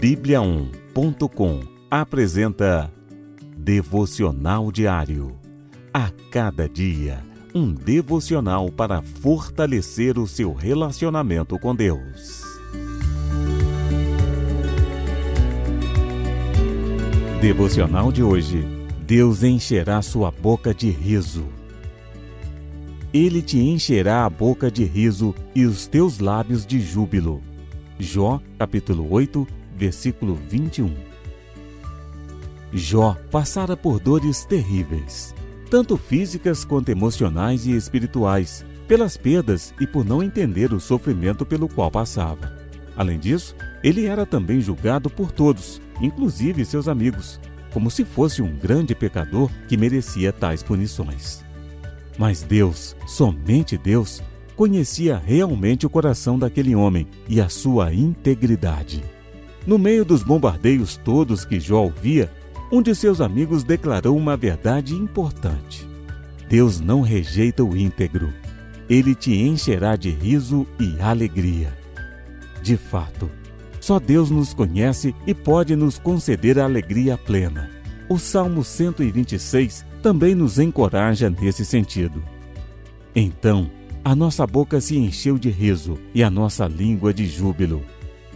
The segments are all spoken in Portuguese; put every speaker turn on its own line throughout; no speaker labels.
Bíblia1.com apresenta Devocional Diário. A cada dia, um devocional para fortalecer o seu relacionamento com Deus. Devocional de hoje. Deus encherá sua boca de riso. Ele te encherá a boca de riso e os teus lábios de júbilo. Jó, capítulo 8, versículo 21. Jó passara por dores terríveis, tanto físicas quanto emocionais e espirituais, pelas perdas e por não entender o sofrimento pelo qual passava. Além disso, ele era também julgado por todos, inclusive seus amigos, como se fosse um grande pecador que merecia tais punições. Mas Deus, somente Deus, conhecia realmente o coração daquele homem e a sua integridade. No meio dos bombardeios todos que Jó ouvia, um de seus amigos declarou uma verdade importante. Deus não rejeita o íntegro. Ele te encherá de riso e alegria. De fato, só Deus nos conhece e pode nos conceder a alegria plena. O Salmo 126 também nos encoraja nesse sentido. Então, a nossa boca se encheu de riso e a nossa língua de júbilo.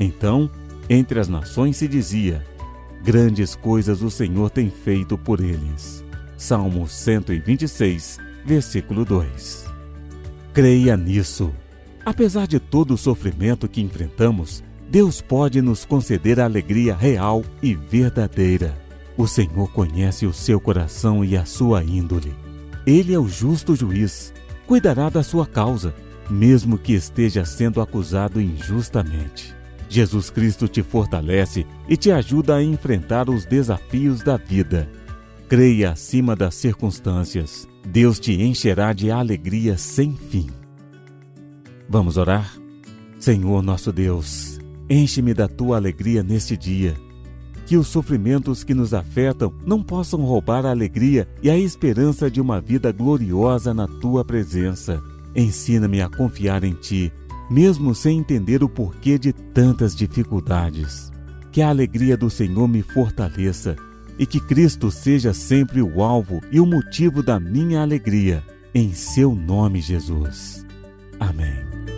Então, entre as nações se dizia: Grandes coisas o Senhor tem feito por eles. Salmo 126, versículo 2. Creia nisso. Apesar de todo o sofrimento que enfrentamos, Deus pode nos conceder a alegria real e verdadeira. O Senhor conhece o seu coração e a sua índole. Ele é o justo juiz, cuidará da sua causa, mesmo que esteja sendo acusado injustamente. Jesus Cristo te fortalece e te ajuda a enfrentar os desafios da vida. Creia acima das circunstâncias. Deus te encherá de alegria sem fim. Vamos orar? Senhor nosso Deus, Enche-me da tua alegria neste dia. Que os sofrimentos que nos afetam não possam roubar a alegria e a esperança de uma vida gloriosa na tua presença. Ensina-me a confiar em ti, mesmo sem entender o porquê de tantas dificuldades. Que a alegria do Senhor me fortaleça e que Cristo seja sempre o alvo e o motivo da minha alegria. Em seu nome, Jesus. Amém.